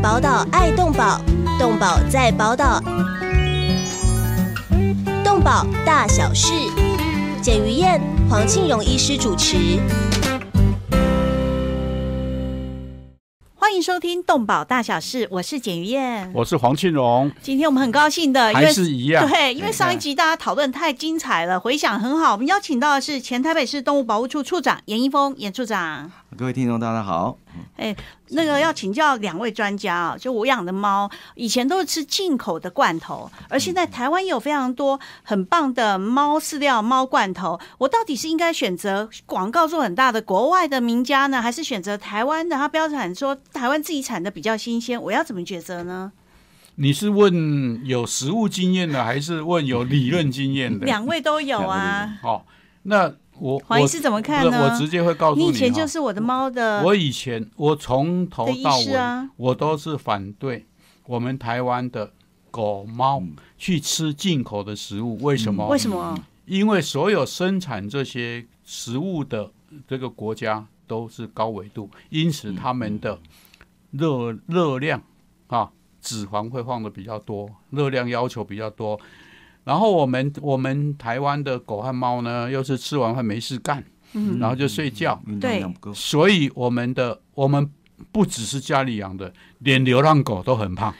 宝岛爱动宝，动宝在宝岛，动宝大小事，简于燕、黄庆荣医师主持。欢迎收听《动保大小事》，我是简于燕，我是黄庆荣。今天我们很高兴的，还是一样，对，因为上一集大家讨论太精彩了，回想很好。我们邀请到的是前台北市动物保护处处长严一峰，严处长。各位听众，大家好。哎，那个要请教两位专家啊，就我养的猫以前都是吃进口的罐头，而现在台湾有非常多很棒的猫饲料、猫罐头，我到底是应该选择广告做很大的国外的名家呢，还是选择台湾的？它标产说台湾自己产的比较新鲜，我要怎么抉择呢？你是问有实物经验的，还是问有理论经验的？两位都有啊。好，那。我黄医师怎么看呢？我直接会告诉你，你以前就是我的猫的。我以前我从头到尾，我都是反对我们台湾的狗猫去吃进口的食物。为什么？为什么？因为所有生产这些食物的这个国家都是高纬度，因此他们的热热量啊，脂肪会放的比较多，热量要求比较多。然后我们我们台湾的狗和猫呢，又是吃完饭没事干，嗯，然后就睡觉，对，所以我们的我们不只是家里养的，连流浪狗都很胖，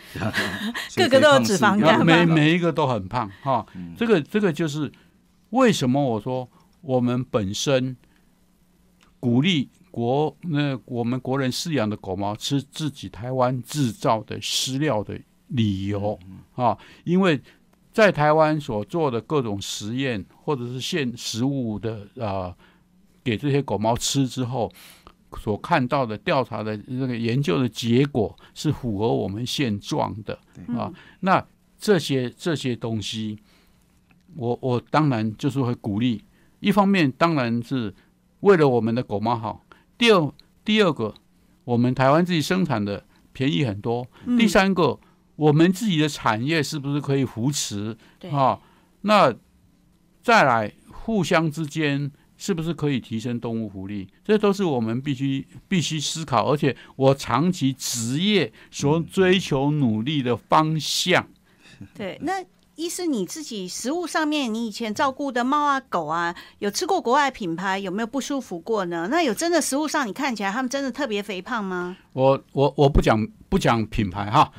个个都有脂肪肝，每每一个都很胖哈。这个这个就是为什么我说我们本身鼓励国那我们国人饲养的狗猫吃自己台湾制造的饲料的理由啊，因为。在台湾所做的各种实验，或者是现食物的啊，给这些狗猫吃之后，所看到的调查的那个研究的结果是符合我们现状的啊。那这些这些东西，我我当然就是会鼓励。一方面当然是为了我们的狗猫好。第二第二个，我们台湾自己生产的便宜很多。第三个。我们自己的产业是不是可以扶持？啊，那再来互相之间是不是可以提升动物福利？这都是我们必须必须思考，而且我长期职业所追求努力的方向。对，那一是你自己食物上面，你以前照顾的猫啊狗啊，有吃过国外品牌，有没有不舒服过呢？那有真的食物上你看起来他们真的特别肥胖吗？我我我不讲不讲品牌哈。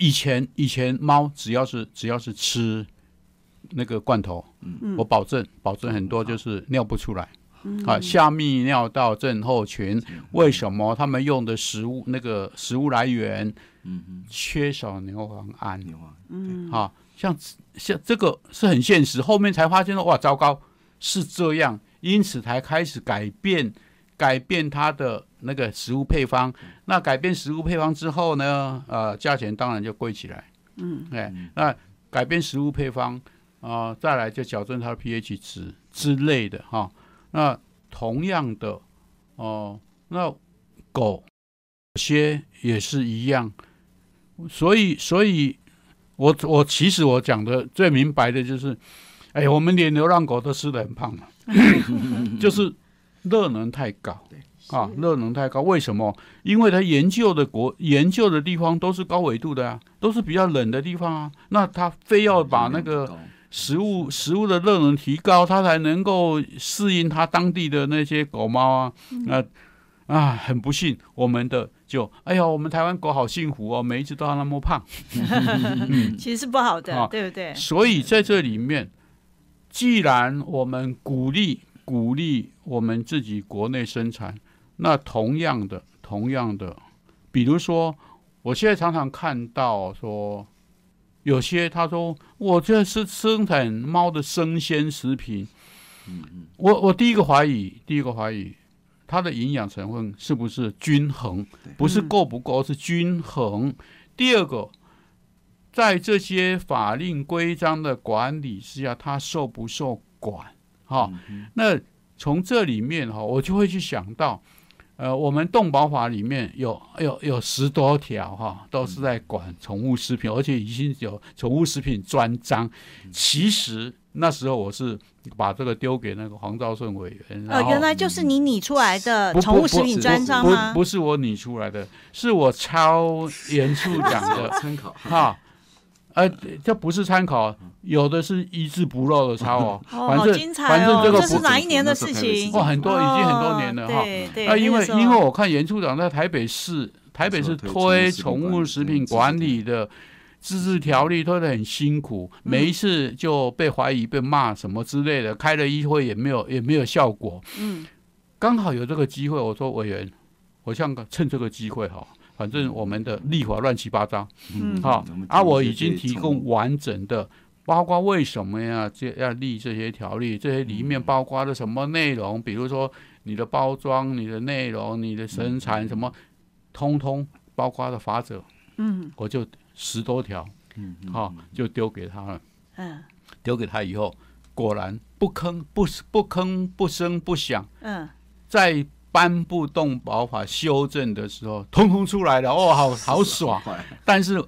以前以前猫只要是只要是吃那个罐头，我保证保证很多就是尿不出来，啊，下泌尿道症候群，为什么他们用的食物那个食物来源，嗯缺少牛磺胺，嗯，啊，像像这个是很现实，后面才发现说哇糟糕是这样，因此才开始改变改变它的。那个食物配方，那改变食物配方之后呢，呃，价钱当然就贵起来。嗯，哎，那改变食物配方啊，再来就矫正它的 pH 值之类的哈。那同样的哦，那狗些也是一样。所以，所以我我其实我讲的最明白的就是，哎，我们连流浪狗都吃的很胖嘛，就是热能太高。啊，热能太高，为什么？因为它研究的国研究的地方都是高纬度的啊，都是比较冷的地方啊。那它非要把那个食物食物的热能提高，它才能够适应它当地的那些狗猫啊。那啊，很不幸，我们的就哎呀，我们台湾狗好幸福哦，每一只都要那么胖。其实是不好的，对不对？所以在这里面，既然我们鼓励鼓励我们自己国内生产。那同样的，同样的，比如说，我现在常常看到说，有些他说，我这是生产猫的生鲜食品。嗯嗯，我我第一个怀疑，第一个怀疑，它的营养成分是不是均衡？不是够不够，是均衡。第二个，在这些法令规章的管理之下，它受不受管？哈，那从这里面哈，我就会去想到。呃，我们动保法里面有有有十多条哈，都是在管宠物食品，而且已经有宠物食品专章。其实那时候我是把这个丢给那个黄兆顺委员，呃，原来就是你拟出来的宠物食品专章吗？不，不是我拟出来的，是我抄严处长的 参考哈。呃，这不是参考，有的是一字不漏的抄哦。哦，反正反正这个是哪一年的事情？哦，很多已经很多年了哈。对对。啊，因为因为我看严处长在台北市，台北市推宠物食品管理的自治条例推的很辛苦，每一次就被怀疑、被骂什么之类的，开了议会也没有也没有效果。嗯。刚好有这个机会，我说委员，我想趁这个机会哈。反正我们的立法乱七八糟，嗯，好，啊，我已经提供完整的，包括为什么呀，这要立这些条例，这些里面包括了什么内容，比如说你的包装、你的内容、你的生产什么，通通包括的法则，嗯，我就十多条，嗯，好，就丢给他了，嗯，丢给他以后，果然不吭不不吭不声不响，嗯，在。颁布动保法修正的时候，通通出来了哦，好好爽。但是，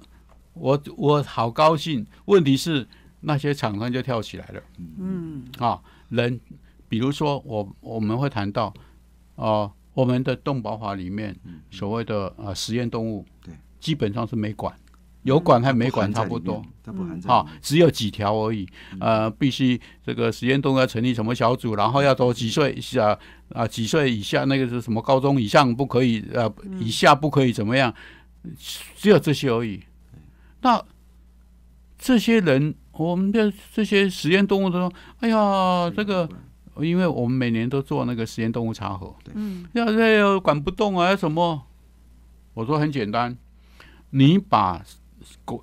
我我好高兴。问题是那些厂商就跳起来了。嗯，啊，人，比如说我我们会谈到，哦，我们的动保法里面所谓的呃实验动物，对，基本上是没管。有管还没管差不多，好，只有几条而已。呃，必须这个实验动物要成立什么小组，然后要多几岁下啊，几岁以下那个是什么高中以上不可以，呃，以下不可以怎么样？只有这些而已。那这些人，我们的这些实验动物都说：“哎呀，这个，因为我们每年都做那个实验动物查核，嗯，要这又管不动啊，什么？”我说很简单，你把。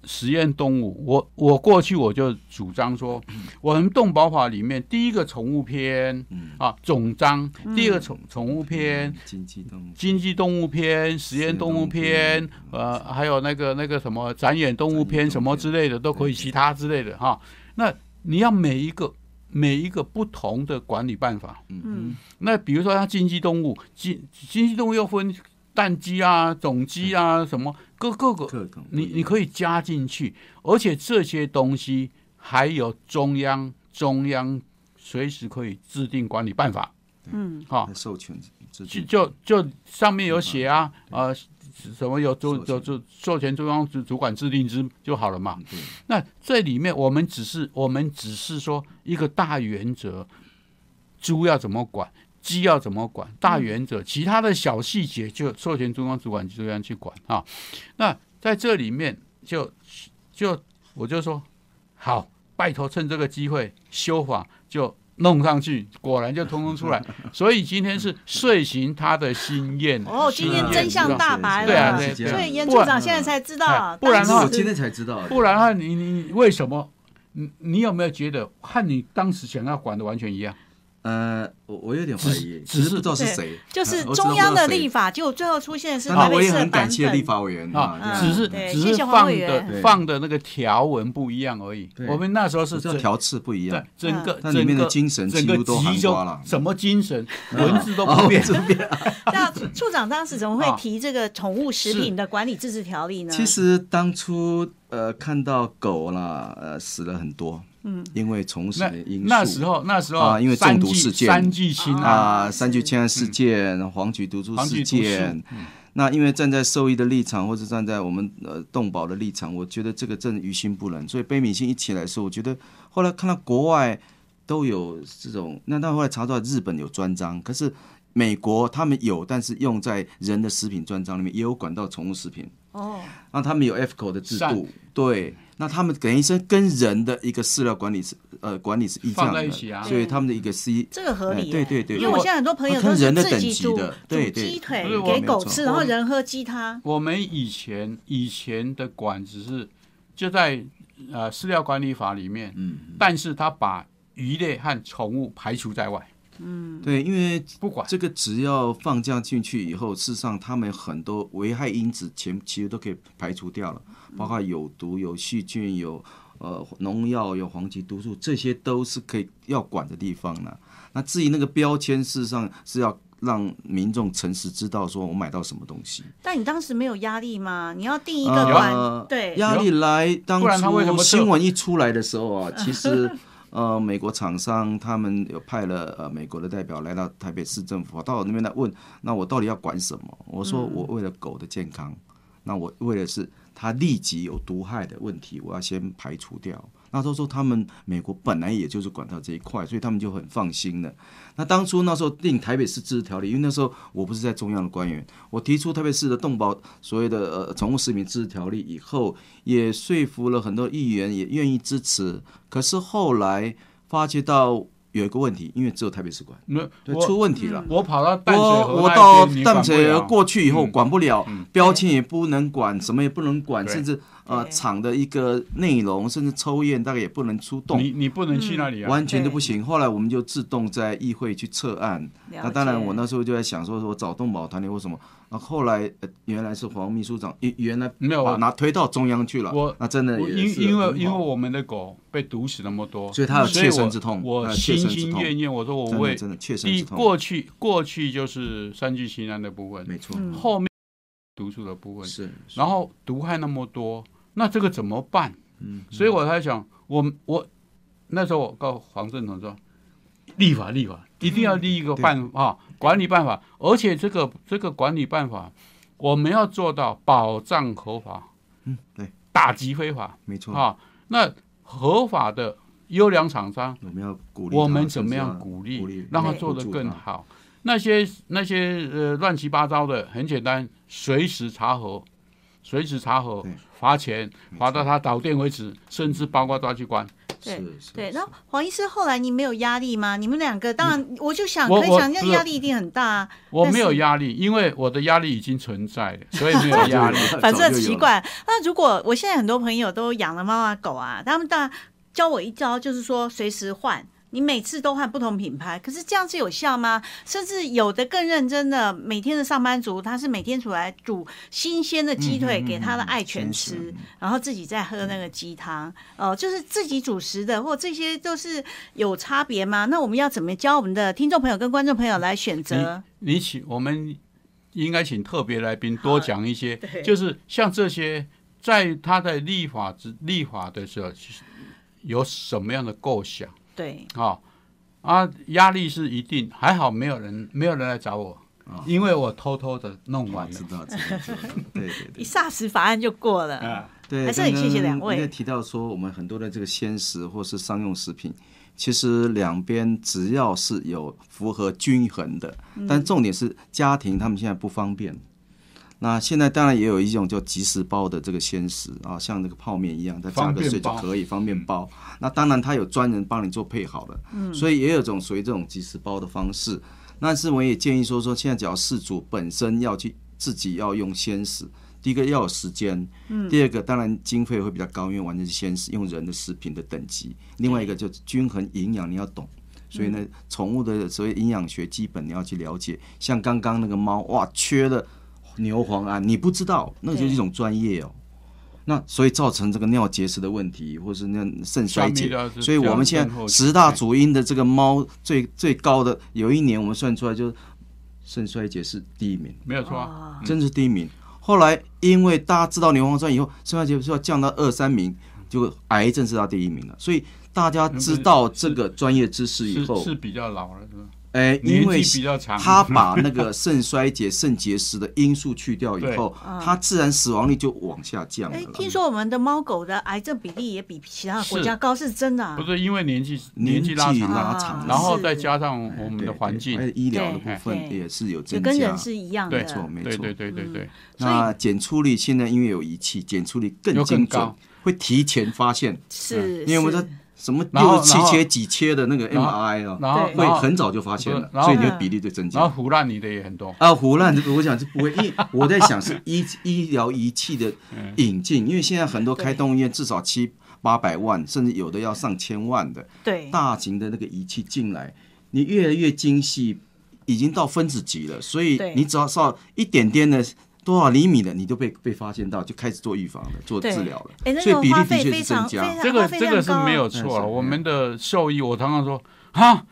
实验动物，我我过去我就主张说，我们动保法里面第一个宠物篇啊总章，第二个宠宠物篇，经济动物经济动物篇，实验动物篇，呃，还有那个那个什么展演动物篇什么之类的都可以，其他之类的哈。那你要每一个每一个不同的管理办法，嗯，那比如说它经济动物，经经济动物又分。蛋鸡啊，种鸡啊，什么各各个，你你可以加进去，而且这些东西还有中央中央随时可以制定管理办法，嗯，好，授权就就就上面有写啊，呃，什么有就就就授权中央主主管制定之就好了嘛。那这里面我们只是我们只是说一个大原则，猪要怎么管。鸡要怎么管？大原则，其他的小细节就授权中央主管机这样去管啊。那在这里面，就就我就说，好，拜托趁这个机会修法就弄上去，果然就通通出来。所以今天是遂行他的心愿。哦，今天真相大白了。对啊，对。所以严处长现在才知道，不然的话，我今天才知道。不然的话，你你为什么？你你有没有觉得和你当时想要管的完全一样？呃，我我有点怀疑，只是不知道是谁，就是中央的立法，就最后出现是台北市很感谢立法委员啊，只是只是放的放的那个条文不一样而已。我们那时候是条次不一样，整个那里面的精神整个都含括了，什么精神文字都不变。那处长当时怎么会提这个宠物食品的管理自治条例呢？其实当初呃看到狗啦，呃死了很多。嗯，因为从事的因素，那时候那时候啊，因为中毒事件，三聚氰啊，三聚氰胺事件，黄曲毒素事件。那因为站在兽医的立场，或者站在我们呃动保的立场，我觉得这个真的于心不忍。所以悲悯心一起来说，我觉得后来看到国外都有这种，那到后来查到日本有专章，可是美国他们有，但是用在人的食品专章里面也有管到宠物食品。哦，那他们有 F 口的制度，对。那他们等于是跟人的一个饲料管理是呃管理是一样的，所以他们的一个 C 这个合理，对对对。因为我现在很多朋友都是自己煮煮鸡腿给狗吃，然后人喝鸡汤。我们以前以前的管只是就在呃饲料管理法里面，嗯，但是他把鱼类和宠物排除在外。嗯，对，因为不管这个只要放这样进去以后，事实上他们很多危害因子全其实都可以排除掉了，包括有毒、有细菌、有呃农药、有黄曲毒素，这些都是可以要管的地方呢。那至于那个标签，事实上是要让民众诚实知道说我买到什么东西。但你当时没有压力吗？你要定一个呃管，对，压力来，当不然他为什么新闻一出来的时候啊，其实呃，美国厂商他们有派了呃美国的代表来到台北市政府，到我那边来问，那我到底要管什么？我说我为了狗的健康，那我为的是它立即有毒害的问题，我要先排除掉。那都说他们美国本来也就是管到这一块，所以他们就很放心了。那当初那时候定台北市自治条例，因为那时候我不是在中央的官员，我提出台北市的动保所谓的呃宠物食品自治条例以后，也说服了很多议员，也愿意支持。可是后来发觉到有一个问题，因为只有台北市管，那对，出问题了。我跑到淡水我河那我到淡水河过去以后嗯管不了，嗯标签也不能管，什么也不能管，甚至呃对。厂的一个内容，甚至抽验大概也不能出动。你你不能去那里啊，完全都不行。后来我们就自动在议会去撤案。那当然，我那时候就在想说，我找动保团体或什么。那后来、呃、原来是黄秘书长，原原来没有啊把拿推到中央去了。我那真的我也是因因为因为我们的狗被毒死那么多，所以他有切身之痛我心身之痛。心念念，我说我为真的真的切身之痛，过去过去就是三聚氰胺的部分，没错，嗯。后面毒素的部分，是。是然后毒害那么多，那这个怎么办？嗯，所以我才想，我我那时候我告黄正统说，立法立法一定要立一个办法、啊管理办法，而且这个这个管理办法，我们要做到保障合法，嗯，对，打击非法没错。啊。那合法的优良厂商，我们要鼓励，我们怎么样鼓励，让他做得更。好？那些那些呃乱七八糟的，很简单，随时查核，随时查核对，罚钱，罚到他倒店为止，甚至包括抓去关。对对，是那黄医师后来你没有压力吗？你们两个当然，我就想可以想象压力一定很大啊。我没有压力，因为我的压力已经存在了，所以没有压力。反正很奇怪。那如果我现在很多朋友都养了猫啊狗啊，他们当然教我一招，就是说随时换。你每次都换不同品牌，可是这样子有效吗？甚至有的更认真的，每天的上班族，他是每天出来煮新鲜的鸡腿给他的嗯爱犬吃，然后自己再喝那个鸡汤，哦、就是自己主食的，或这些都是有差别吗？那我们要怎么教我们的听众朋友跟观众朋友来选择？你请我们应该请特别来宾多讲一些，就是像这些，在他在立法之立法的时候，有什么样的构想对，啊？啊，压力是一定，还好没有人没有人来找我，啊因为我偷偷的弄完了。知道，知道，知道。对对对一。霎时法案就过了。啊，对，还是很谢谢两位刚刚提到说，我们很多的这个鲜食或是商用食品，其实两边只要是有符合均衡的，嗯但重点是家庭他们现在不方便。那现在当然也有一种叫即食包的这个鲜食啊，像那个泡面一样，它加个水就可以方便包。那当然它有专人帮你做配好的，所以也有种属于这种即食包的方式。但是我也建议说说，现在只要事主本身要去自己要用鲜食，第一个要有时间，嗯第二个当然经费会比较高，因为完全是鲜食用人的食品的等级。另外一个就是均衡营养，你要懂。所以呢，宠物的所谓营养学基本你要去了解。像刚刚那个猫，哇，缺了牛磺胺，你不知道，那就是一种专业哦。那所以造成这个尿结石的问题，或是那肾衰竭所以我们现在十大主因的这个猫最最高的，有一年我们算出来就是肾衰竭是第一名，没有错啊。哦真的是第一名。后来因为大家知道牛磺酸以后，肾衰竭是要降到二三名，就癌症是到第一名了。所以大家知道这个专业知识以后，是是比较老了，是吧？哎，因为他把那个肾衰竭、肾结石的因素去掉以后，对它自然死亡率就往下降了哎，听说我们的猫狗的癌症比例也比其他国家高，是真的啊？不是因为年纪年纪拉长然后再加上我们的环境还，有医疗的部分也是有增加跟人。是一样的。对没错，没错。对对对对对，所以那检出率现在因为有仪器，检出率更精准，会提前发现。是，是因为我们的什么六十七切几切的那个 MRI 啊，对会然后然后很早就发现了，所以你的比例就增加。然后加。胡乱你的也很多，啊，胡乱这个我想是不会，因为 我在想是医医疗仪器的嗯。引进，因为现在很多开动医院至少七八百万，甚至有的要上千万的对。大型的那个仪器进来，你越来越精细，已经到分子级了，所以你只要稍一点点的多少厘米的，你都被被发现到，就开始做预防了，做治疗了。哎，那所以个花比例的确费非常非是增加常。这个这个是没有错了。我们的兽医，我常常说，哈，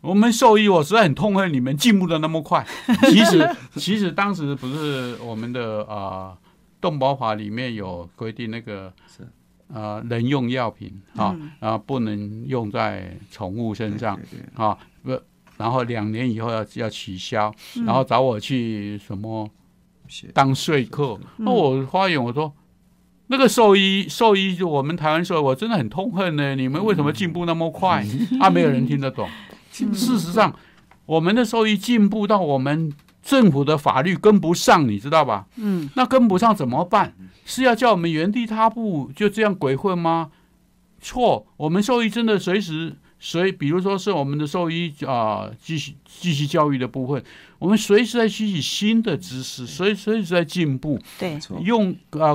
我们兽医，我实在很痛恨你们进步的那么快。其实，其实当时不是我们的啊，动保法里面有规定那个是啊，人用药品啊啊，不能用在宠物身上啊，不，然后两年以后要要取消，然后找我去什么当说客。那我发言我说，那个兽医兽医就我们台湾兽医，我真的很痛恨呢。你们为什么进步那么快？啊，没有人听得懂。事实上，我们的兽医进步到我们政府的法律跟不上，你知道吧？嗯，那跟不上怎么办？是要叫我们原地踏步就这样鬼混吗？错，我们兽医真的随时随，比如说是我们的兽医啊，继续继续教育的部分，我们随时在吸取新的知识，所以随时在进步。对，用啊，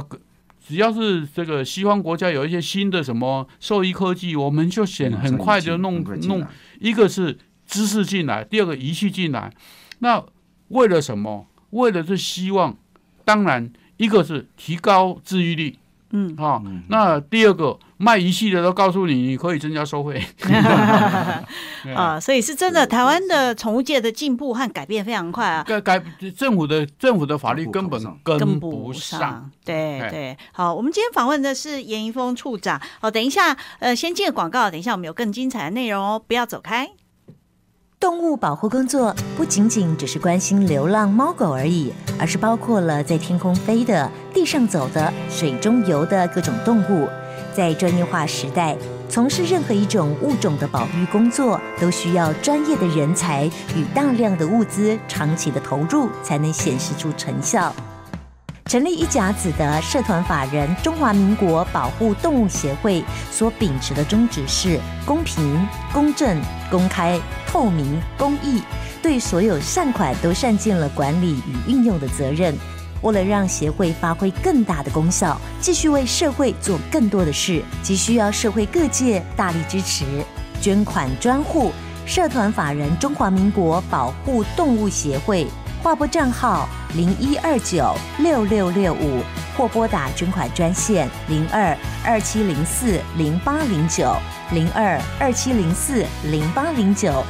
只要是这个西方国家有一些新的什么兽医科技，我们就显很快就弄弄。一个是知识进来，第二个仪器进来，那为了什么？为了是希望，当然一个是提高治愈率，嗯，好，那第二个卖仪器的都告诉你，你可以增加收费，啊，所以是真的，台湾的宠物界的进步和改变非常快啊，改改政府的政府的法律根本跟不上，对对，好，我们今天访问的是严一峰处长，好，等一下，呃，先进个广告，等一下我们有更精彩的内容哦，不要走开。动物保护工作不仅仅只是关心流浪猫狗而已，而是包括了在天空飞的、地上走的、水中游的各种动物。在专业化时代，从事任何一种物种的保育工作，都需要专业的人才与大量的物资，长期的投入才能显示出成效。成立一甲子的社团法人中华民国保护动物协会所秉持的宗旨是公平、公正、公开、透明、公益，对所有善款都善尽了管理与运用的责任。为了让协会发挥更大的功效，继续为社会做更多的事，急需要社会各界大力支持。捐款专户：社团法人中华民国保护动物协会。划拨账号零一二九六六六五，或拨打捐款专线零二二七零四零八零九零二二七零四零八零九。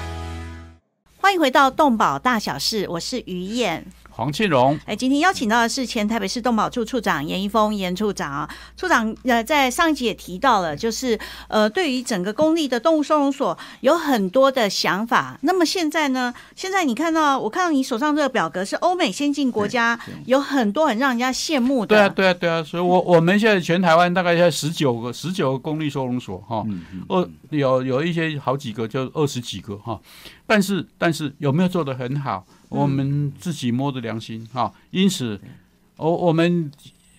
欢迎回到动保大小事，我是于燕。黄庆荣，哎，今天邀请到的是前台北市动保处处长严一峰严处长啊。处长呃，在上一集也提到了，就是呃，对于整个公立的动物收容所有很多的想法。那么现在呢？现在你看到，我看到你手上这个表格是欧美先进国家，有很多很让人家羡慕的。对啊，对啊，对啊。所以，我我们现在全台湾大概在十九个十九个公立收容所哈，二有有一些好几个，就二十几个哈。但是，但是有没有做的很好？我们自己摸着良心哈，因此，我我们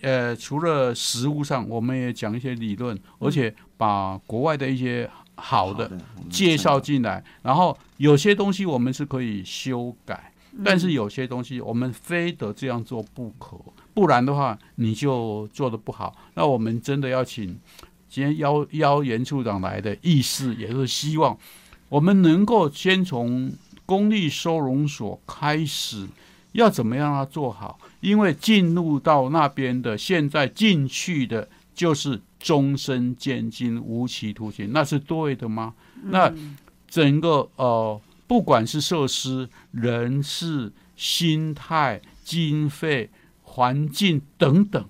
呃，除了实物上，我们也讲一些理论，而且把国外的一些好的介绍进来，然后有些东西我们是可以修改，但是有些东西我们非得这样做不可，不然的话你就做的不好。那我们真的要请今天邀邀严处长来的意思，也是希望我们能够先从。公立收容所开始要怎么样让它做好？因为进入到那边的，现在进去的就是终身监禁、无期徒刑，那是对的吗？那整个呃，不管是设施、人事、心态、经费、环境等等，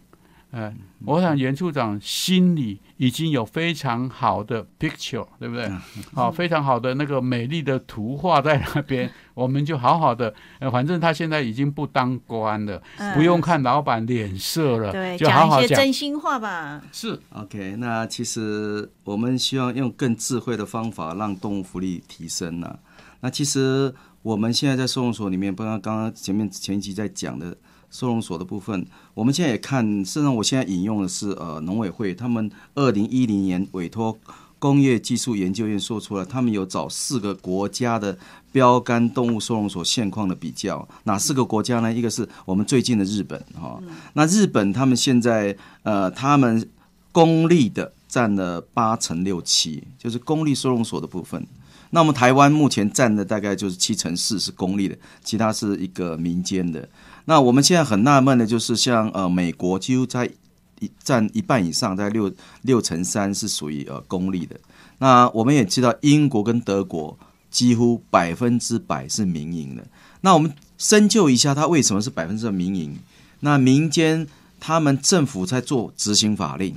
哎，我想严处长心里。已经有非常好的 picture，对不对？好，非常好的那个美丽的图画在那边，我们就好好的。呃，反正他现在已经不当官了，不用看老板脸色了，对，就好好讲真心话吧。是 OK，那其实我们希望用更智慧的方法让动物福利提升呢。那其实我们现在在收容所里面，不像刚刚前面前期在讲的。收容所的部分，我们现在也看，实际上我现在引用的是呃农委会他们二零一零年委托工业技术研究院说出来，他们有找四个国家的标杆动物收容所现况的比较，哪四个国家呢？一个是我们最近的日本哈，那日本他们现在呃他们公立的占了八成六七，就是公立收容所的部分，那么台湾目前占的大概就是七成四是公立的，其他是一个民间的。那我们现在很纳闷的，就是像呃美国几乎在一占一半以上，在六六乘三是属于呃公立的。那我们也知道英国跟德国几乎百分之百是民营的。那我们深究一下，它为什么是百分之百民营？那民间他们政府在做执行法令，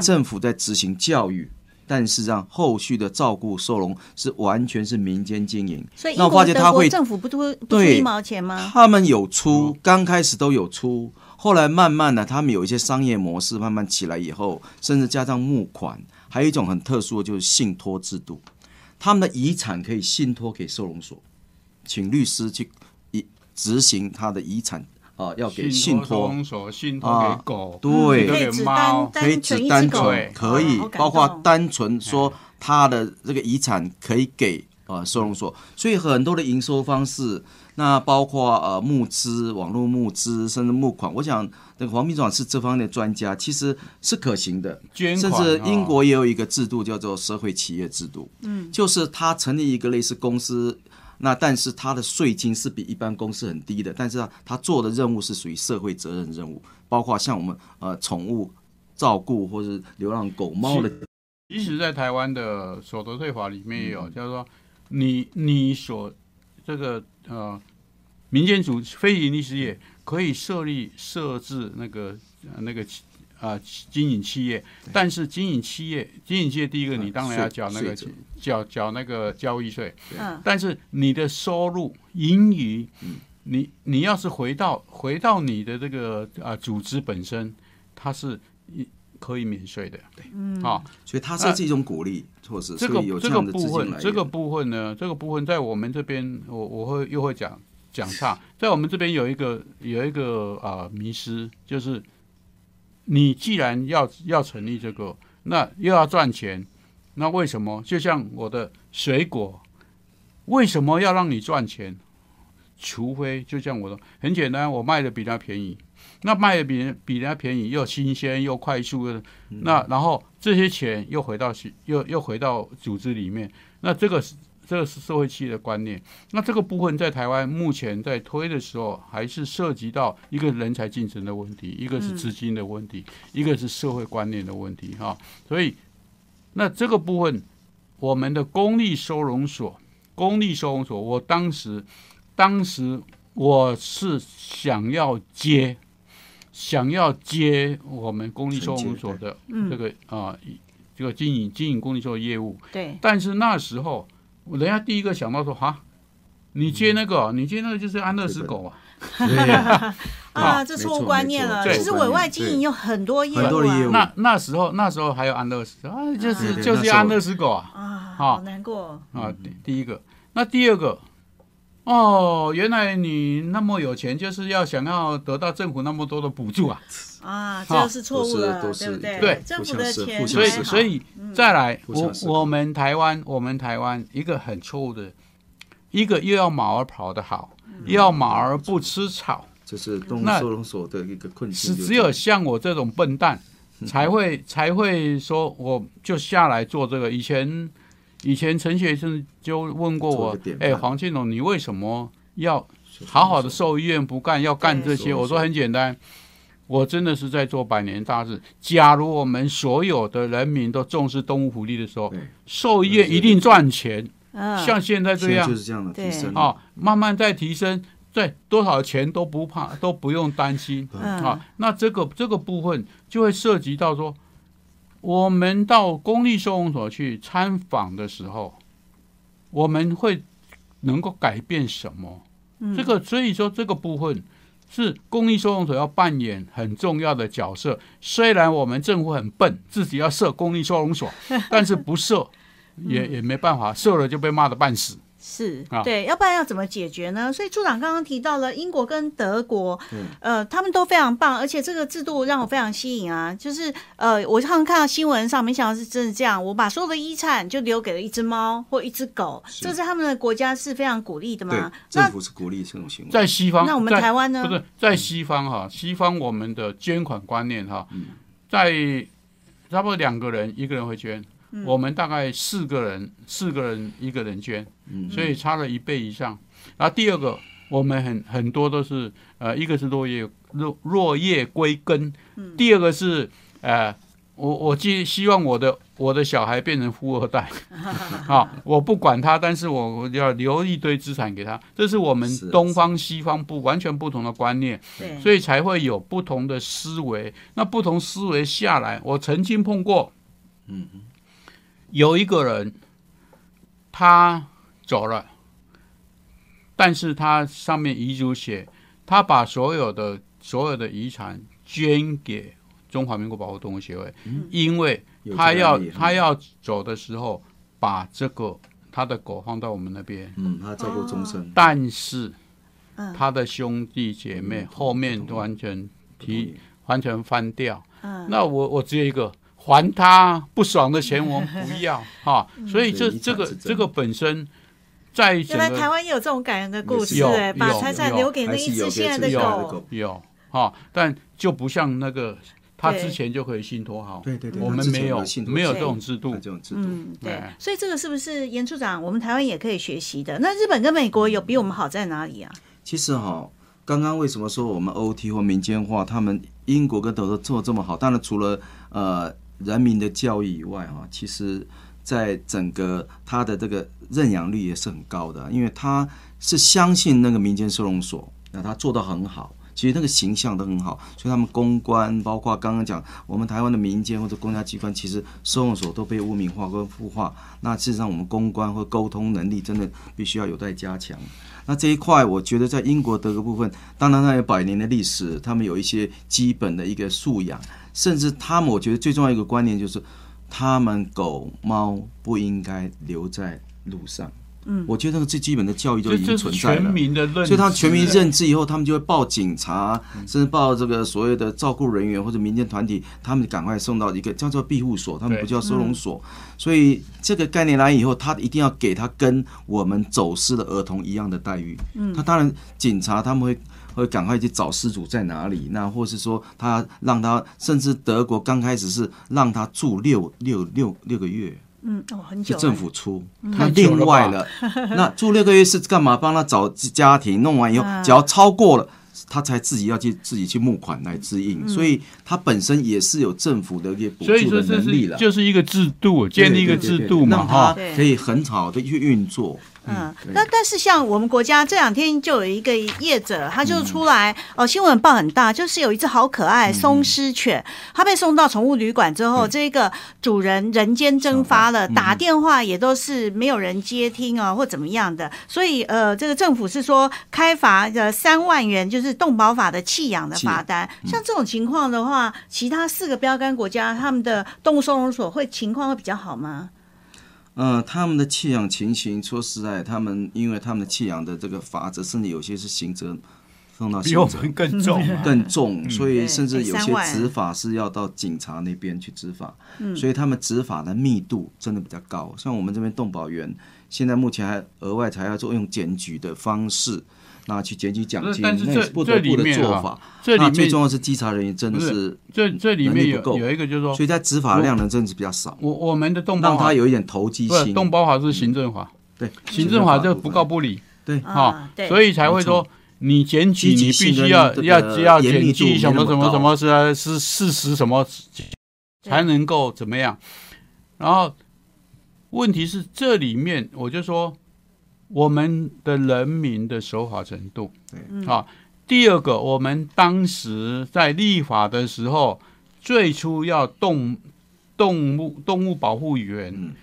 政府在执行教育，但是让后续的照顾收容是完全是民间经营。所以那我发觉他会政府不出不出一毛钱吗？他们有出，刚开始都有出，后来慢慢的，他们有一些商业模式慢慢起来以后，甚至加上募款，还有一种很特殊的就是信托制度，他们的遗产可以信托给收容所，请律师去一执行他的遗产啊、要给信收托，容所信托啊给狗，对。可以只可以只只单，纯可以包括动单纯说他的这个遗产可以给呃收容所，所以很多的营收方式，那包括呃募资、网络募资，甚至募款，我想那个黄秘书长是这方面的专家，其实是可行的。捐甚至哦英国也有一个制度叫做社会企业制度，嗯，就是他成立一个类似公司，那但是他的税金是比一般公司很低的，但是他他做的任务是属于社会责任任务，包括像我们呃宠物照顾或是流浪狗猫的，即使在台湾的所得税法里面也嗯。就是说你你所这个呃民间组非营利事业可以设立设置那个呃那个啊、经营企业，但是经营企业经营企业第一个你当然要缴那个缴缴那个交易税，嗯，但是你的收入盈余，嗯。你你要是回到回到你的这个啊、组织本身，它是一可以免税的，嗯，好、所以它是一种鼓励，措施这个这个样的资部分，这个。部分呢，这个部分在我们这边，我我会又会讲讲差，在我们这边有一个有一个啊、迷失，就是你既然要要成立这个，那又要赚钱，那为什么？就像我的水果，为什么要让你赚钱？除非就像我的很简单，我卖的比他便宜，那卖的比比人家便宜，又新鲜又快速的，那然后这些钱又回到系又又回到组织里面，那这个这个是社会企业的观念。那这个部分在台湾目前在推的时候，还是涉及到一个人才竞争的问题，一个是资金的问题，一个是社会观念的问题哈。所以那这个部分，我们的公立收容所，公立收容所，我当时当时我是想要接。想要接我们公立收容所的这个啊、这个经营经营公立收容业务，对，但是那时候人家第一个想到说哈，你接那个，你接那个就是安乐死狗啊，对。呀，啊，这错误观念了。其实委外经营有很多业务啊。很多业务。那那时候那时候还有安乐死啊，就是就是安乐死狗啊。啊，好好难过。啊，第第一个，那第二个。哦，原来你那么有钱，就是要想要得到政府那么多的补助啊！啊，这个是错误了，都是对不对？对政府的钱所以所以再来，我我们台湾，我们台湾一个很错误的，一个又要马儿跑得好，又要马儿不吃草，这是动物那收容所的一个困境是。只有像我这种笨蛋才会才会说，我就下来做这个。以前以前陈学生就问过我哎，黄庆龙，你为什么要好好的兽医院不干，要干这些？我说很简单。我真的是在做百年大事。假如我们所有的人民都重视动物福利的时候，兽医院一定赚钱。嗯，像现在这样就是这样的提升啊，慢慢在提升，对多少钱都不怕，都不用担心。嗯啊，那这个这个部分就会涉及到说，我们到公立收容所去参访的时候，我们会能够改变什么？嗯这个所以说这个部分是公立收容所要扮演很重要的角色。虽然我们政府很笨，自己要设公立收容所，但是不设也也没办法，设了就被骂的半死。是啊对，要不然要怎么解决呢？所以处长刚刚提到了英国跟德国，嗯呃，他们都非常棒，而且这个制度让我非常吸引啊。就是呃，我常常看到新闻上，没想到是真的这样，我把所有的遗产就留给了一只猫或一只狗，这是他们的国家是非常鼓励的嘛。政那府是鼓励这种行为。在西方，那我们台湾呢不是在西方哈，西方我们的捐款观念哈，嗯在差不多两个人一个人会捐，嗯。我们大概四个人四个人一个人捐，嗯。所以差了一倍以上。然后第二个，我们很很多都是呃，一个是落叶落落叶归根，嗯。第二个是呃我我既希望我的我的小孩变成富二代，啊，我不管他，但是我我要留一堆资产给他，这是我们东方西方不完全不同的观念，对，所以才会有不同的思维。那不同思维下来，我曾经碰过，嗯，有一个人他走了，但是他上面遗嘱写，他把所有的所有的遗产捐给中华民国保护动物协会，因为他要他要走的时候，把这个他的狗放到我们那边，嗯，他照顾终身，但是嗯。他的兄弟姐妹嗯后面都完全提完全翻掉，嗯，那我我只有一个。还他不爽的钱，我们不要 哈，所以这这个这个本身在原来台个湾也有这种感人的故事，有哎，把有财产留给那一只心爱的狗，狗有哈，但就不像那个他之前就可以信托好，对对对我们没有有信托没有制这种制度这，种制度。嗯，对哎，所以这个是不是严处长，我们台湾也可以学习的？那日本跟美国有比我们好在哪里啊？其实哈，刚刚为什么说我们 OT 或民间化，他们英国跟德国做得这么好？当然除了呃人民的教育以外哈，其实在整个他的这个认养率也是很高的，因为他是相信那个民间收容所，那他做得很好。其实那个形象都很好，所以他们公关，包括刚刚讲我们台湾的民间或者公家机关，其实收容所都被污名化跟腐化。那事实上，我们公关或沟通能力真的必须要有待加强。那这一块，我觉得在英国、德国部分，当然它有百年的历史，他们有一些基本的一个素养，甚至他们，我觉得最重要一个观念就是，他们狗猫不应该留在路上。嗯，我觉得那个最基本的教育就已经存在了。民的认，所以他全民认知以后，他们就会报警察，甚至报这个所谓的照顾人员或者民间团体，他们赶快送到一个叫做庇护所，他们不叫收容所。所以这个概念来以后，他一定要给他跟我们走失的儿童一样的待遇。嗯，他当然警察他们会。会赶快去找失主在哪里，那或是说他让他，甚至德国刚开始是让他住六六六六个月，嗯，哦，很久，是政府出。那另外了，那住六个月是干嘛？帮他找家庭，弄完以后嗯，只要超过了。他才自己要去自己去募款来支应，所以他本身也是有政府的一些补所以助的能力了，就是一个制度，建立一个制度嘛让哈他。可以很好的去运作。嗯，对。那但是像我们国家这两天就有一个业者，他就出来、哦，新闻报很大，就是有一只好可爱松狮犬，它被送到宠物旅馆之后，这个主人人间蒸发了，打电话也都是没有人接听啊，或怎么样的，所以呃，这个政府是说开罚的三万元，就是动保法的弃养的罚单。像这种情况的话，其他四个标杆国家他们的动物收容所会情况会比较好吗？呃，他们的弃养情形，说实在，他们因为他们的弃养的这个法则，甚至有些是刑责放到刑责比我们更重啊，更重，所以甚至有些执法是要到警察那边去执法，所以他们执法的密度真的比较高。像我们这边动保员，现在目前还额外才要做用检举的方式，那去检举奖金，那是这是不得不的这里面啊做法。这里面最重要是稽查人员真的是，这这里面有有一个就是说所，以在执法量能真的是比较少，我我们的动保让他有一点投机性。动保法是行政法，对，行政法就不告不理对。哈所以才会说你检举你必须要要要检举什么什么什么是啊是事实什么才能够怎么样，然后问题是这里面我就说我们的人民的守法程度，对。啊，第二个我们当时在立法的时候，最初要动动物动物保护员。嗯。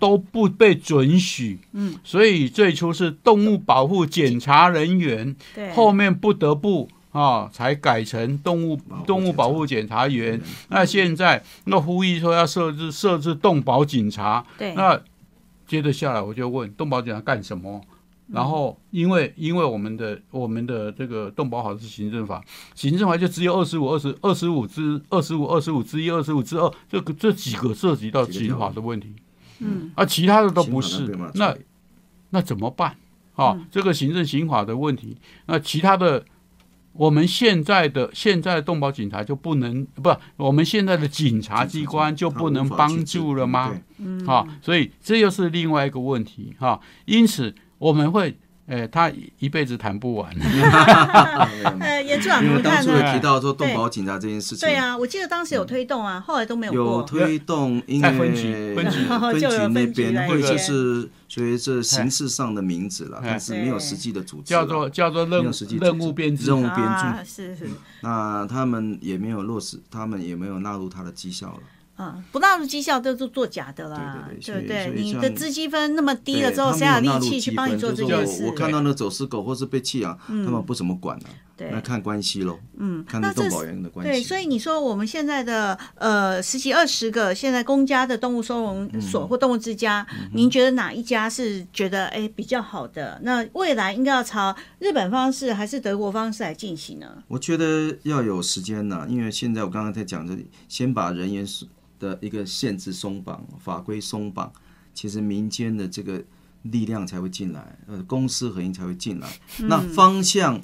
都不被准许，嗯，所以最初是动物保护检查人员，对，后面不得不啊才改成动物动物保护检查员。那现在那呼吁说要设置设置动保警察，对，那接着下来我就问动保警察干什么？然后，因为因为我们的我们的这个动保法是行政法，行政法就只有二十五、二十二十五之二十五、二十五之一、二十五之二，这个这几个涉及到刑法的问题。嗯，啊，其他的都不是那那怎么办？啊，嗯这个行政刑法的问题，那其他的，我们现在的现在的动保警察就不能不，我们现在的警察机关就不能帮助了吗？对啊，所以这又是另外一个问题哈、因此我们会呃，他一辈子谈不完。呃，严处长因为怎么看当初有呢？提到说动保警察这件事情，对啊，我记得当时有推动啊，后来都没有有过。推动，因在为分局分局那边会就是随着形式上的名字了，哎但是没有实际的组织啦，叫做叫做任没有实际组织任务编制任务编啊，制。是是，那他们也没有落实，他们也没有纳入他的绩效了。嗯，不纳入绩效都是做假的啦，对不对？你的资积分那么低了之后，谁有力气去帮你做这件事？我看到那走私狗或是被弃养，他们不怎么管了，对那看关系喽，嗯，看动保员的关系。对，所以你说我们现在的呃十几二十个现在公家的动物收容所或动物之家，您觉得哪一家是觉得哎比较好的？那未来应该要朝日本方式还是德国方式来进行呢？我觉得要有时间呢，因为现在我刚刚在讲这里，先把人员的一个限制松绑、法规松绑，其实民间的这个力量才会进来，呃，公私合营才会进来。那方向，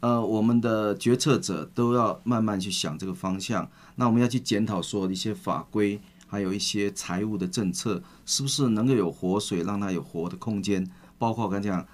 呃，我们的决策者都要慢慢去想这个方向。那我们要去检讨说一些法规，还有一些财务的政策，是不是能够有活水，让它有活的空间？包括我刚才讲，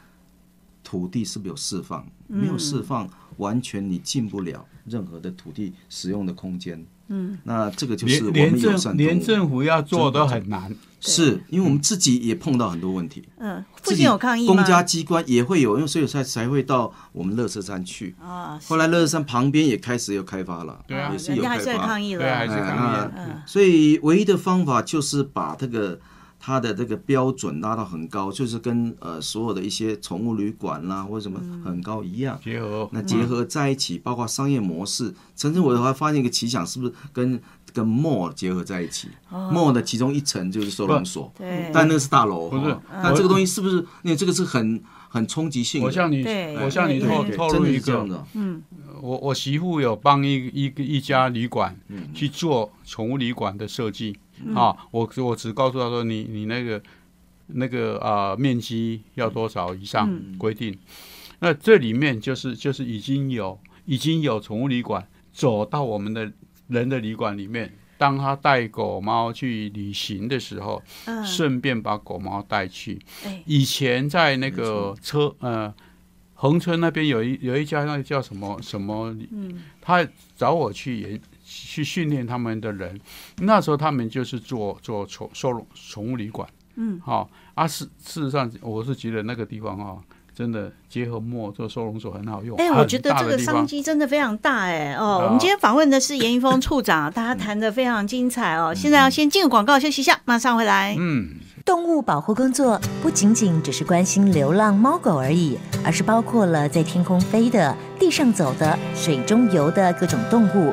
土地是不是有释放？没有释放，完全你进不了任何的土地使用的空间。嗯，那这个就是我们有善连政府要做都很难。是因为我们自己也碰到很多问题。嗯，附自己近有抗议吗？公家机关也会有，因为所以才才会到我们乐色山去。啊，后来乐色山旁边也开始有开发了，对啊也是有开发。抗议了，对啊还是哎抗议啊那所以唯一的方法就是把这个它的这个标准拉到很高，就是跟呃所有的一些宠物旅馆啦、或者什么很高一样。结合。那结合在一起，包括商业模式，甚至我还发现一个奇想，是不是跟跟 mall 结合在一起、m a l l 的其中一层就是收容所，对。但那个是大楼，不是哈但这个东西是不是？因为这个是很很冲击性的。我向你，我向你透透真的露一个，是这样的，我我媳妇有帮一一个一家旅馆嗯。去做宠物旅馆的设计啊，我我只告诉他说你你那个那个啊、面积要多少以上嗯。规定，那这里面就是就是已经有已经有宠物旅馆走到我们的人的旅馆里面。当他带狗猫去旅行的时候，嗯，顺便把狗猫带去。哎，以前在那个车呃横村那边有一有一家那个叫什么什么，嗯。他找我去研去训练他们的人，那时候他们就是做做宠收容宠物旅馆，嗯，好、啊事事实上我是觉得那个地方哈、真的结合墨做收容所很好用。哎，我很觉得这个商机真的非常大哎哦。啊我们今天访问的是严一峰处长，大家谈的非常精彩哦。现在要先进入广告休息一下，马上回来。嗯。动物保护工作不仅仅只是关心流浪猫狗而已，而是包括了在天空飞的、地上走的、水中游的各种动物。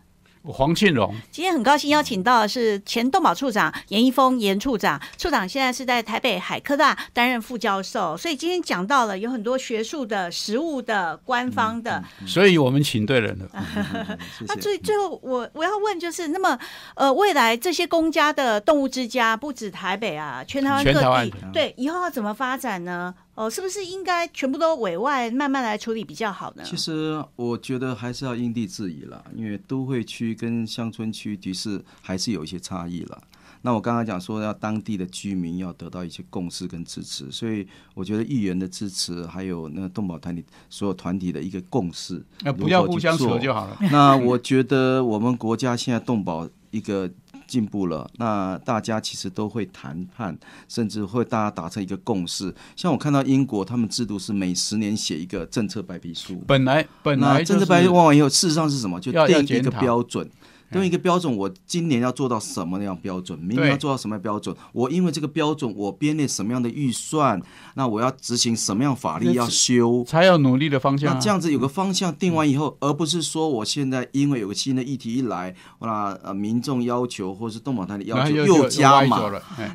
黄庆荣，今天很高兴邀请到的是前动保处长严一峰严处长，处长现在是在台北海科大担任副教授，所以今天讲到了有很多学术的、实务的、官方的。所以我们请对人了。那最最后我我要问就是，那么呃，未来这些公家的动物之家，不止台北啊，全台湾各地，对，以后要怎么发展呢？哦、是不是应该全部都委外，慢慢来处理比较好呢？其实我觉得还是要因地制宜啦，因为都会区跟乡村区的确还是有一些差异了。那我刚刚讲说，要当地的居民要得到一些共识跟支持，所以我觉得议员的支持，还有那个动保团体所有团体的一个共识，那不要互相扯做就好了。那我觉得我们国家现在动保一个进步了，那大家其实都会谈判，甚至会大家达成一个共识。像我看到英国他们制度是每十年写一个政策白皮书，本来本来政策白皮书完完以后，事实上是什么？就定一个标准。都用一个标准，我今年要做到什么样标准，明年要做到什么样标准，我因为这个标准，我编列什么样的预算，那我要执行什么样法律要修，才有努力的方向。那这样子有个方向定完以后，而不是说我现在因为有个新的议题一来，那呃民众要求或者是动保团的要求又加码，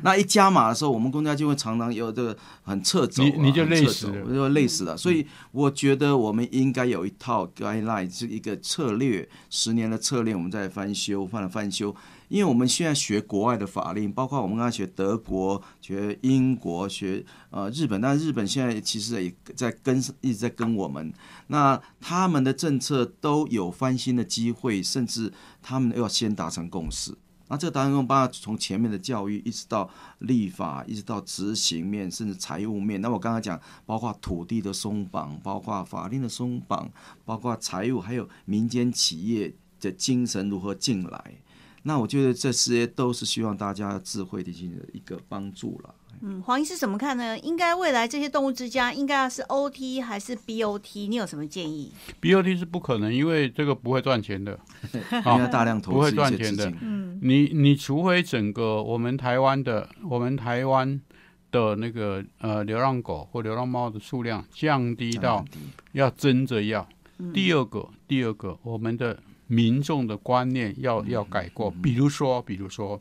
那一加码的时候，我们公家就会常常有这个很撤走，你你就累死了，就累死了。所以我觉得我们应该有一套 guideline，是一个策略，十年的策略，我们再翻翻修，翻了翻修。因为我们现在学国外的法令，包括我们刚才学德国、学英国、学呃日本，但日本现在其实也在跟，一直在跟我们。那他们的政策都有翻新的机会，甚至他们要先达成共识。那这个达成共识，从前面的教育一直到立法，一直到执行面，甚至财务面。那我刚刚讲，包括土地的松绑，包括法令的松绑，包括财务，还有民间企业的精神如何进来。那我觉得这些都是希望大家智慧的一个帮助了。嗯，黄医师怎么看呢？应该未来这些动物之家应该要是 OT 还是 BOT？你有什么建议？BOT 是不可能，因为这个不会赚钱的，因为大量投资不会赚钱的。嗯，你你除非整个我们台湾的我们台湾的那个呃流浪狗或流浪猫的数量降低到要争着要。第二个，第二个，我们的。民众的观念要要改过，比如说，比如说，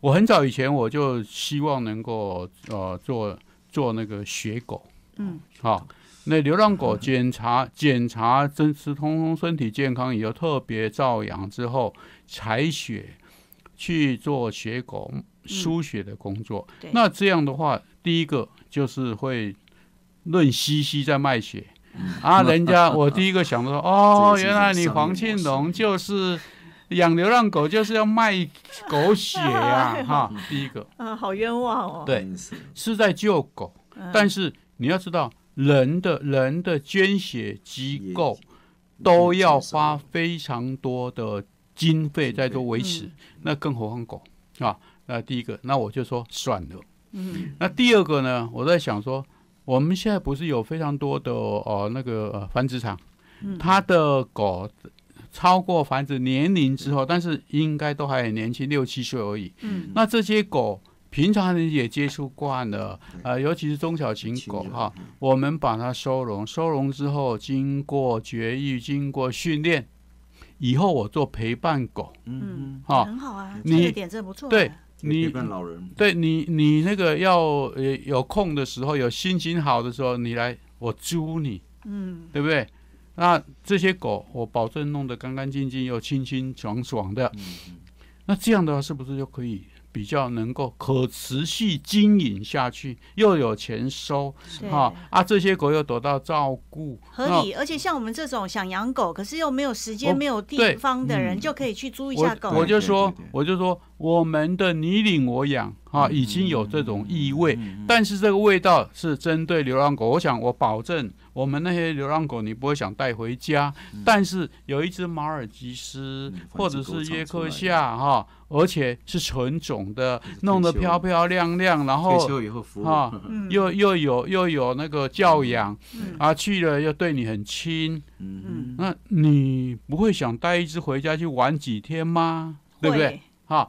我很早以前我就希望能够呃做做那个血狗，嗯，好，那流浪狗检查检查真实通通身体健康以后，特别照养之后采血去做血狗输血的工作。那这样的话，第一个就是会论西西在卖血。啊，人家我第一个想到说，哦，原来你黄庆龙就是养流浪狗，就是要卖狗血呀，哈，第一个，啊，好冤枉哦，对，是。在救狗，但是你要知道，人的人的捐血机构都要花非常多的经费在做维持，那更何况狗啊？那第一个，那我就说算了，嗯，那第二个呢，我在想说。我们现在不是有非常多的哦那个繁殖场，它的狗超过繁殖年龄之后，但是应该都还很年轻，六七岁而已。嗯，那这些狗平常人也接触惯了，呃，尤其是中小型狗哈，我们把它收容，收容之后经过绝育，经过训练，以后我做陪伴狗，嗯，好，很好啊，这个点真不错，对。你老人，对你，你那个要呃有空的时候，有心情好的时候，你来我租你，嗯，对不对？那这些狗，我保证弄得干干净净又清清爽爽的，那这样的话，是不是就可以？比较能够可持续经营下去，又有钱收，哈啊，这些狗又得到照顾，合理。而且像我们这种想养狗，可是又没有时间、没有地方的人，就可以去租一下狗。我就说，我就说，我们的你领我养，哈，已经有这种意味，但是这个味道是针对流浪狗。我想，我保证。我们那些流浪狗，你不会想带回家，但是有一只马尔济斯或者是约克夏哈，而且是纯种的，弄得漂漂亮亮，然后哈，又又有又有那个教养，啊，去了又对你很亲，嗯那你不会想带一只回家去玩几天吗？对不对？哈，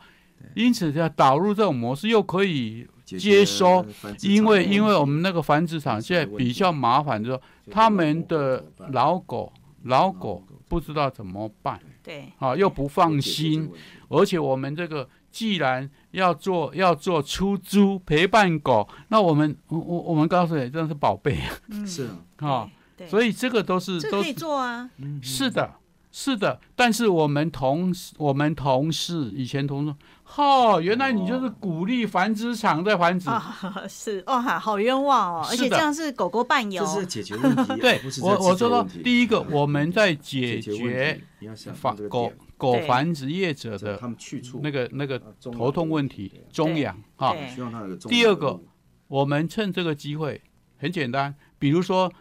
因此要导入这种模式，又可以。接收，因为因为我们那个繁殖场现在比较麻烦，就说他们的老狗老狗不知道怎么办，对，啊又不放心，而且我们这个既然要做要做出租陪伴狗，那我们我我我们告诉你，真的是宝贝啊，是啊，所以这个都是都可以做啊，是的。是的，但是我们同我们同事以前同事，哈，原来你就是鼓励繁殖场在繁殖，是哦哈，好冤枉哦，而且这样是狗狗伴游，这是解决问题。对，我我说说，第一个我们在解决繁狗狗繁殖业者的他们去处。那个那个头痛问题，中养哈。第二个，我们趁这个机会，很简单，比如说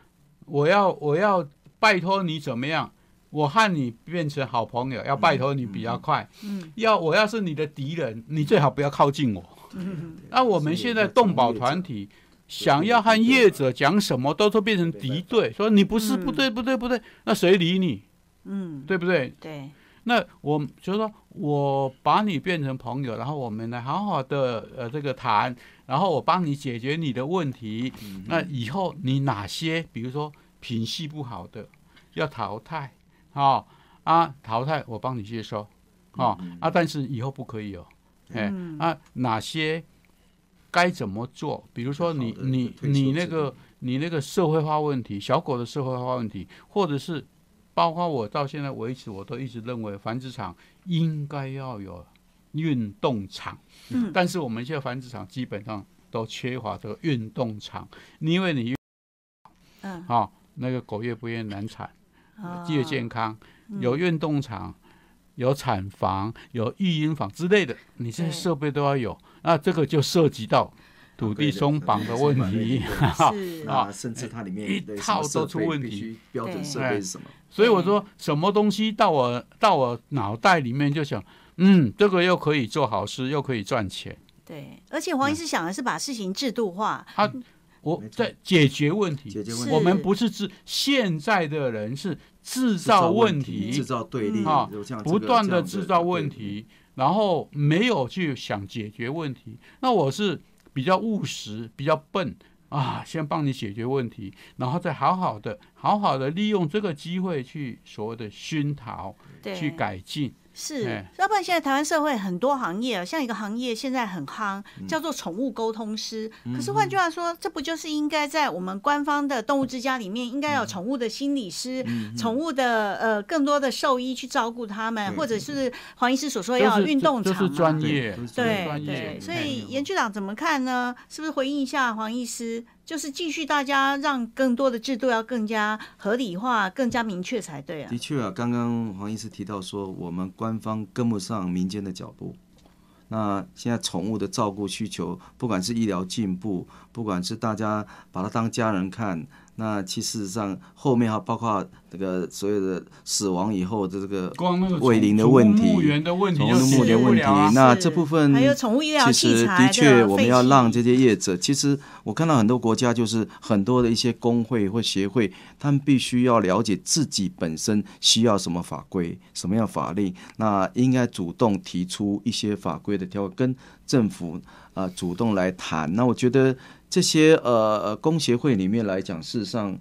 我要我要拜托你怎么样。我和你变成好朋友，要拜托你比较快。嗯，要我要是你的敌人，你最好不要靠近我。嗯，那我们现在动保团体想要和业者讲什么，都都变成敌对，说你不是不对不对不对，那谁理你？嗯，对不对？对。那我就是说我把你变成朋友，然后我们来好好的呃这个谈，然后我帮你解决你的问题。那以后你哪些，比如说品系不好的要淘汰，啊啊淘汰我帮你接收，啊啊但是以后不可以哦，哎啊哪些该怎么做？比如说你你你那个你那个社会化问题，小狗的社会化问题，或者是包括我到现在为止，我都一直认为繁殖场应该要有运动场，嗯但是我们现在繁殖场基本上都缺乏这个运动场，因为你嗯，啊、那个狗越不越难产，哦越健康，有运动场。有产房、有育婴房之类的，你这些设备都要有。那这个就涉及到土地松绑的问题。是啊甚至它里面一套都出问题标准设备是什么？所以我说，什么东西到我到我脑袋里面就想，嗯，这个又可以做好事，又可以赚钱，对，而且黄医师想的是把事情制度化，我在解决问题。解决问题，我们不是制现在的人是制造问题，制造对立啊不断的的制造问，题，然后没有去想解决问题。那我是比较务实，比较笨啊，先帮你解决问题，然后再好好的、好好的利用这个机会去所谓的熏陶、对，去改进。是哎，要不然现在台湾社会很多行业，像一个行业现在很夯，嗯。叫做宠物沟通师。可是换句话说，这不就是应该在我们官方的动物之家里面，应该有宠物的心理师、嗯宠物的呃更多的兽医去照顾他们，或者是黄医师所说要有运动这场专业对，对对，所以嗯。严局长怎么看呢？是不是回应一下黄医师？就是继续大家让更多的制度要更加合理化、更加明确才对啊的。确啊，刚刚黄医师提到说，我们官方跟不上民间的脚步。那现在宠物的照顾需求，不管是医疗进步，不管是大家把它当家人看，那其实上后面还包括这个所有的死亡以后的这个光那个卫灵的宠问题宠物园的问题宠物牧园问题。那是这部分还有宠物医疗其实器材的确，我们要让这些业者，其实我看到很多国家就是很多的一些工会或协会，他们必须要了解自己本身需要什么法规、什么样法令，那应该主动提出一些法规的条跟政府啊、呃主动来谈。那我觉得这些呃呃工协会里面来讲，事实上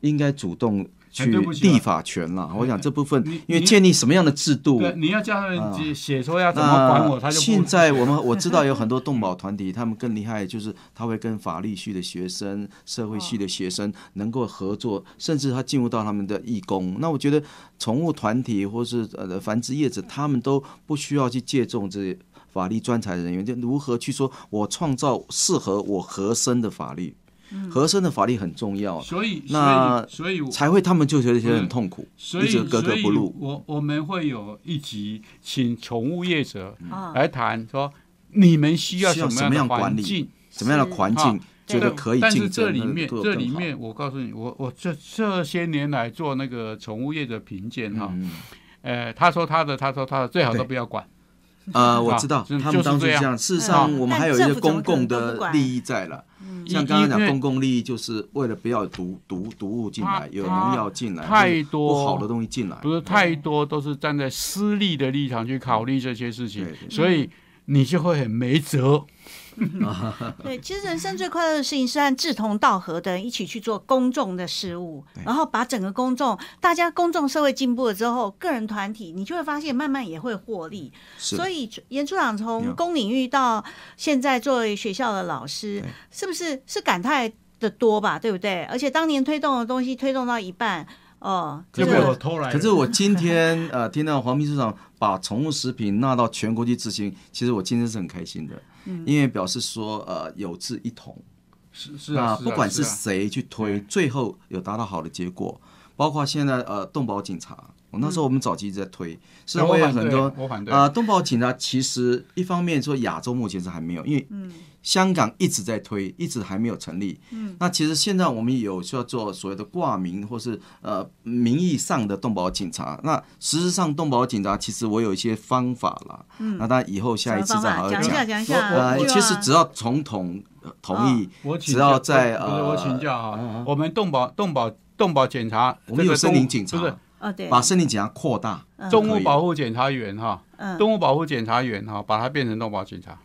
应该主动。去立法权了，我想这部分，因为建立什么样的制度，对，你要叫他啊们写说要怎么管我，他就。现在我们我知道有很多动保团体，他们更厉害，就是他会跟法律系的学生、社会系的学生能够合作，甚至他进入到他们的义工。那我觉得宠物团体或是呃繁殖业者，他们都不需要去借重这些法律专才人员，就如何去说我创造适合我合身的法律。合身的法律很重要，所以，那所以，才会他们就觉得觉得很痛苦，所以一直格格不入。我我们会有一集请宠物业者啊，来谈说，你们需要什什么样管理环境？什么样的环境啊觉得可以但是？这里面这里面，我告诉你，我我这这些年来做那个宠物业的评鉴哈，嗯呃，他说他的，他说他的，最好都不要管。呃，我啊知道就他们当初就是这样。事实嗯上，我们还有一些政府怎么可能公共的利益在了。嗯像刚刚讲公共利益，就是为了不要毒毒毒物进来，有农药进来，太多不好的东西进来。不是太多都是站在私利的立场去考虑这些事情所以你就会很没辙。对，其实人生最快乐的事情是和志同道合的人一起去做公众的事物，然后把整个公众，大家公众社会进步了之后，个人团体你就会发现慢慢也会获利。所以严处长从公领域到现在作为学校的老师，是不是是感慨的多吧？对不对？而且当年推动的东西推动到一半，哦，这就被我偷来。可是我今天 呃听到黄秘书长把宠物食品纳到全国去执行，其实我今天是很开心的，嗯。因为表示说呃有志一同。是是啊，不管是啊谁去推，最后有达到好的结果，包括现在呃动保警察，我那时候我们早期一直在推，是我反很多我反对。啊，动保警察其实一方面说亚洲目前是还没有，因为香港一直在推，一直还没有成立。嗯，那其实现在我们有需要做所谓的挂名或是呃名义上的动保警察。那实质上动保警察其实我有一些方法了。嗯，那当然以后下一次再好好讲。一下，讲一下。呃，其实只要总统呃同意，我请只要在呃我呃请教哈嗯嗯，我们动保动保动保检查，我们有森林警察。不是。哦对，把森林警察扩大，动物保护检查员哈，嗯。动物保护检查员哈，把它变成动保警察。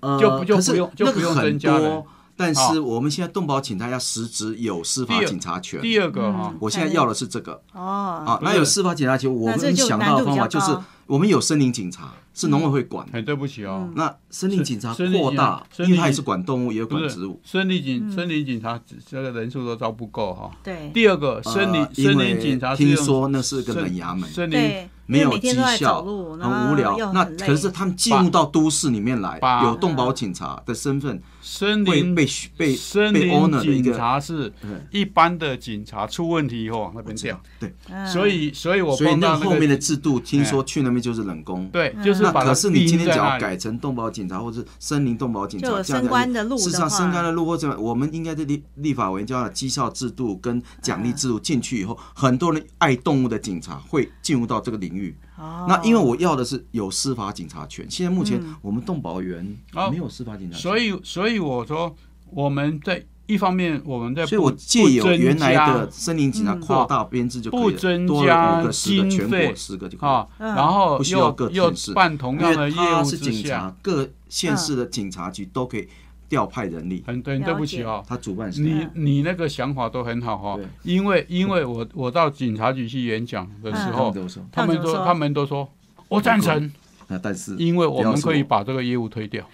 呃就不就可是不用就不用那个很增加了。多，但是我们现在动保警察要实质有司法警察权。第二个哈，我现在要的是这个哦，啊，那有司法警察权，我们想到的方法就是我们有森林警察，是农委会管。很对不起哦，那森林警察扩大，因为他也是管动物，也有管植物。森林警森林警察这个人数都招不够哈。对。第二个，森林森林警察听说那是个冷衙门，森林，没有绩效很无聊。那可是他们进入到都市里面来，有动保警察的身份，森林会被被被森林 owner 警，察是嗯一般的警察出问题以后往那边调，对，嗯所以所以我所以那那个后面的制度，听说去那边就是冷宫。对，就是可是你今天只要改成动保警察或者森林动保警察，就有这样升官的路事实上，升官的路或者我们应该在立立法委员叫绩效制度跟奖励制度进去以后，很多人爱动物的警察会进入到这个领域。哦。那因为我要的是有司法警察权，现在目前我们动保员哦。没有司法警察权，所以所以我说我们在一方面我们在所以我不借由原来加的森林警察扩大编制就可以了，不增多了加五个、全国十个就可然后不需要各又又办同因样的业为他务之是警察，，各县市的警察局都可以调派人力，很对，对不起哦。他主办是你你那个想法都很好哈对，因为因为我我到警察局去演讲的时候他们说说？他们都说我赞成，那但是因为我们可以把这个业务推掉。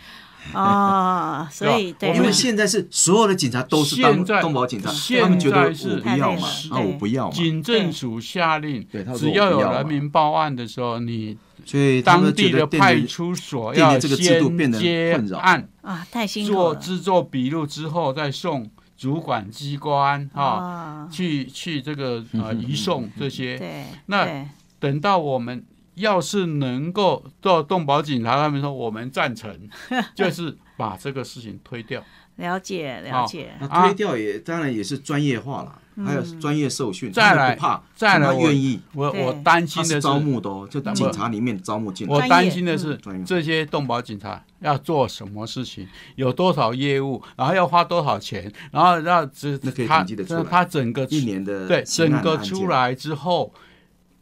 哦，所以因为现在是所有的警察都是当现在动保警察，现他们觉得在是我不要嘛太累，了那我不要嘛，警政署下令只要有人民报案的时候，你所以当地的派出所要这个制度先变得接困扰。案，啊，太辛苦了。做制作笔录之后再送主管机关啊，啊，去去这个呃移送这些。对，那对。等到我们要是能够做动保警察，他们说我们赞成，就是把这个事情推掉。了解了解，那啊推掉也当然也是专业化了，还有专业受训，再来不怕，再来愿意，我我担心的是，招募的哦，就不警察里面招募进来，我担心的是这些动保警察要做什么事情，有多少业务，然后要花多少钱，然后要只那可以他他整个一年的对整个出来之后，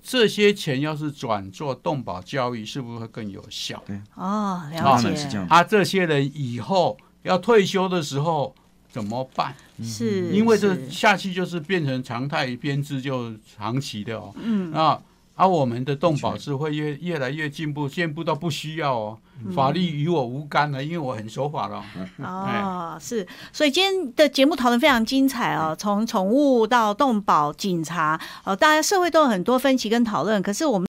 这些钱要是转做动保教育，是不是会更有效？哦，了当解然是这样，啊，这些人以后要退休的时候怎么办？是因为这下去就是变成常态编制，就长期的哦。嗯啊，而、我们的动保是会越越来越进步，进步到不需要哦，嗯。法律与我无干了，因为我很守法了。哦，是，所以今天的节目讨论非常精彩哦，从宠物到动保、警察，哦，大家社会都有很多分歧跟讨论，可是我们。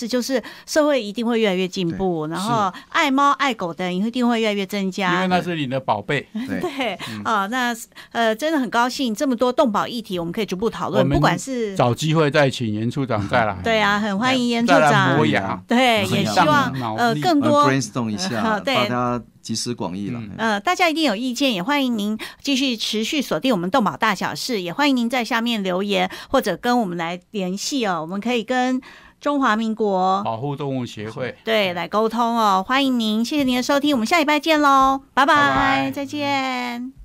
是，就是社会一定会越来越进步，然后爱猫爱狗的人一定会越来越增加因为。那是你的宝贝，对，啊、那呃，真的很高兴，这么多动保议题，我们可以逐步讨论，不管是找机会再请严处长再来。对啊，很欢迎严处长磨，牙。对，也希望呃更多 brainstorm 一下，对大家集思广益了。嗯呃，大家一定有意见，也欢迎您继续持续锁定我们动保大小事，也欢迎您在下面留言或者跟我们来联系哦，我们可以跟中华民国保护动物协会。对来沟通哦，欢迎您，谢谢您的收听，我们下礼拜见喽，拜拜拜再见。